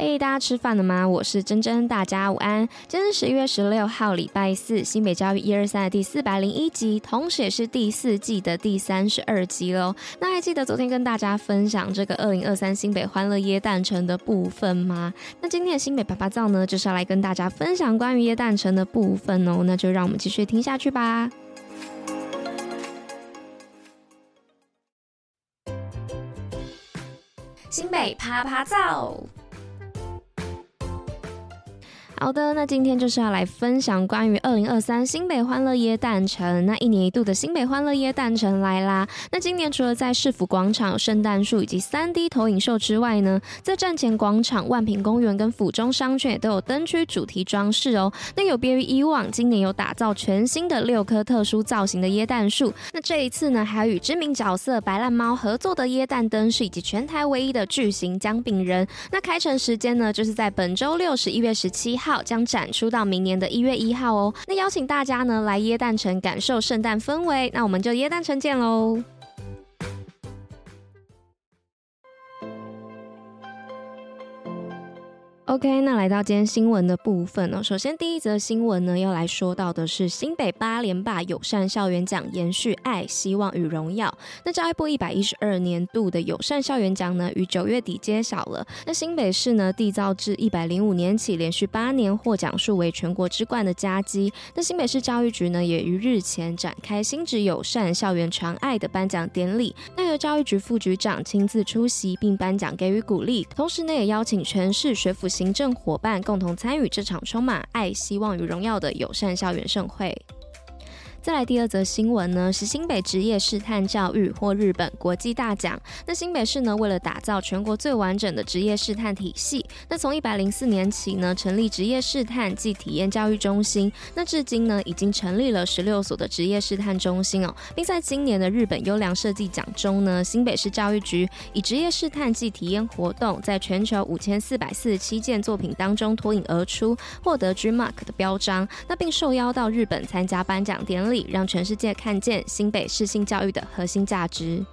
嘿大家吃饭了吗？我是珍珍，大家午安。今天是十一月十六号，礼拜四，新北教育一二三的第四百零一集，同时也是第四季的第三十二集喽。那还记得昨天跟大家分享这个二零二三新北欢乐耶诞城的部分吗？那今天的新北啪啪造呢，就是要来跟大家分享关于耶诞城的部分哦。那就让我们继续听下去吧。新北啪啪造。好的，那今天就是要来分享关于二零二三新北欢乐耶诞城。那一年一度的新北欢乐耶诞城来啦！那今年除了在市府广场有圣诞树以及三 D 投影秀之外呢，在站前广场、万平公园跟府中商圈也都有灯区主题装饰哦。那有别于以往，今年有打造全新的六棵特殊造型的耶诞树。那这一次呢，还有与知名角色白烂猫合作的耶诞灯饰，以及全台唯一的巨型姜饼人。那开城时间呢，就是在本周六十一月十七号。号将展出到明年的一月一号哦。那邀请大家呢来耶诞城感受圣诞氛围。那我们就耶诞城见喽。OK，那来到今天新闻的部分呢，首先第一则新闻呢，要来说到的是新北八连霸友善校园奖延续爱、希望与荣耀。那教育部一百一十二年度的友善校园奖呢，于九月底揭晓了。那新北市呢，缔造自一百零五年起连续八年获奖数为全国之冠的佳绩。那新北市教育局呢，也于日前展开新址友善校园传爱的颁奖典礼。那由教育局副局长亲自出席并颁奖给予鼓励，同时呢，也邀请全市学府行政伙伴共同参与这场充满爱、希望与荣耀的友善校园盛会。再来第二则新闻呢，是新北职业试探教育获日本国际大奖。那新北市呢，为了打造全国最完整的职业试探体系，那从一百零四年起呢，成立职业试探暨体验教育中心。那至今呢，已经成立了十六所的职业试探中心哦，并在今年的日本优良设计奖中呢，新北市教育局以职业试探暨体验活动，在全球五千四百四十七件作品当中脱颖而出，获得 GMARK 的标章。那并受邀到日本参加颁奖典礼。让全世界看见新北市性教育的核心价值。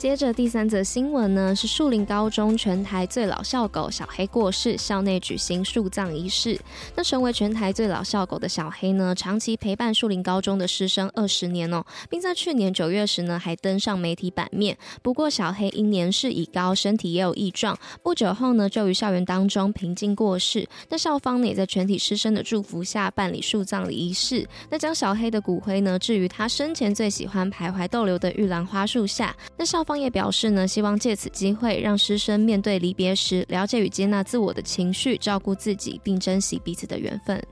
接着第三则新闻呢，是树林高中全台最老校狗小黑过世，校内举行树葬仪式。那成为全台最老校狗的小黑呢，长期陪伴树林高中的师生二十年哦，并在去年九月时呢，还登上媒体版面。不过小黑因年事已高，身体也有异状，不久后呢，就于校园当中平静过世。那校方呢，也在全体师生的祝福下办理树葬仪式。那将小黑的骨灰呢，置于他生前最喜欢徘徊逗留的玉兰花树下。那校方。方也表示呢，希望借此机会让师生面对离别时，了解与接纳自我的情绪，照顾自己，并珍惜彼此的缘分。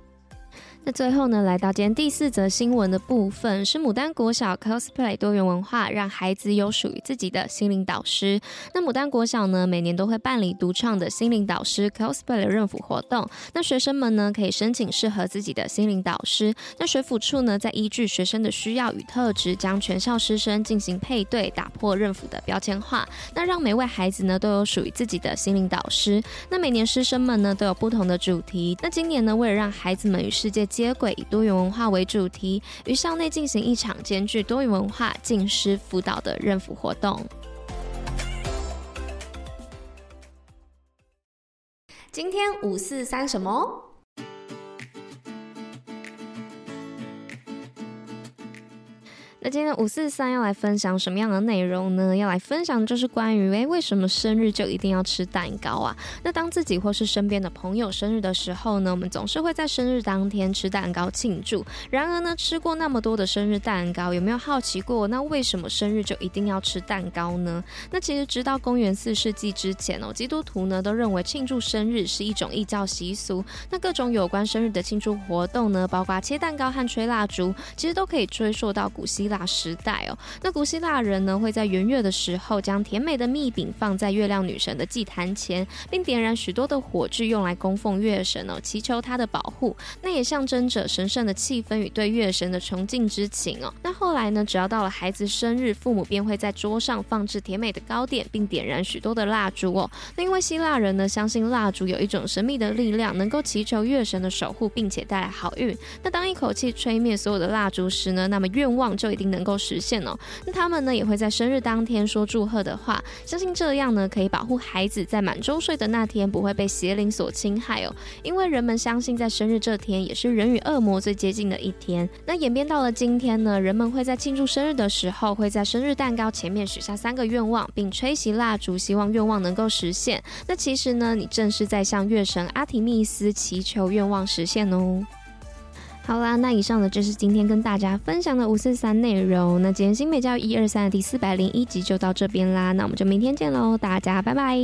那最后呢，来到今天第四则新闻的部分，是牡丹国小 cosplay 多元文化，让孩子有属于自己的心灵导师。那牡丹国小呢，每年都会办理独创的心灵导师 cosplay 的认辅活动。那学生们呢，可以申请适合自己的心灵导师。那学辅处呢，再依据学生的需要与特质，将全校师生进行配对，打破认辅的标签化。那让每位孩子呢，都有属于自己的心灵导师。那每年师生们呢，都有不同的主题。那今年呢，为了让孩子们与世界接轨以多元文化为主题，于校内进行一场兼具多元文化、敬师辅导的认辅活动。今天五四三什么？今天五四三要来分享什么样的内容呢？要来分享就是关于诶，为什么生日就一定要吃蛋糕啊？那当自己或是身边的朋友生日的时候呢，我们总是会在生日当天吃蛋糕庆祝。然而呢，吃过那么多的生日蛋糕，有没有好奇过，那为什么生日就一定要吃蛋糕呢？那其实直到公元四世纪之前哦，基督徒呢都认为庆祝生日是一种异教习俗。那各种有关生日的庆祝活动呢，包括切蛋糕和吹蜡烛，其实都可以追溯到古希腊。腊时代哦。那古希腊人呢，会在圆月的时候将甜美的蜜饼放在月亮女神的祭坛前，并点燃许多的火炬，用来供奉月神哦，祈求她的保护。那也象征着神圣的气氛与对月神的崇敬之情哦。那后来呢，只要到了孩子生日，父母便会在桌上放置甜美的糕点，并点燃许多的蜡烛哦。那因为希腊人呢，相信蜡烛有一种神秘的力量，能够祈求月神的守护，并且带来好运。那当一口气吹灭所有的蜡烛时呢，那么愿望就定能够实现哦。那他们呢，也会在生日当天说祝贺的话，相信这样呢，可以保护孩子在满周岁的那天不会被邪灵所侵害哦。因为人们相信在生日这天也是人与恶魔最接近的一天。那演变到了今天呢，人们会在庆祝生日的时候，会在生日蛋糕前面许下三个愿望，并吹熄蜡烛，希望愿望能够实现。那其实呢，你正是在向月神阿提密斯祈求愿望实现哦。好啦，那以上呢就是今天跟大家分享的五四三内容。那今天新美教一二三的第四百零一集就到这边啦，那我们就明天见喽，大家拜拜。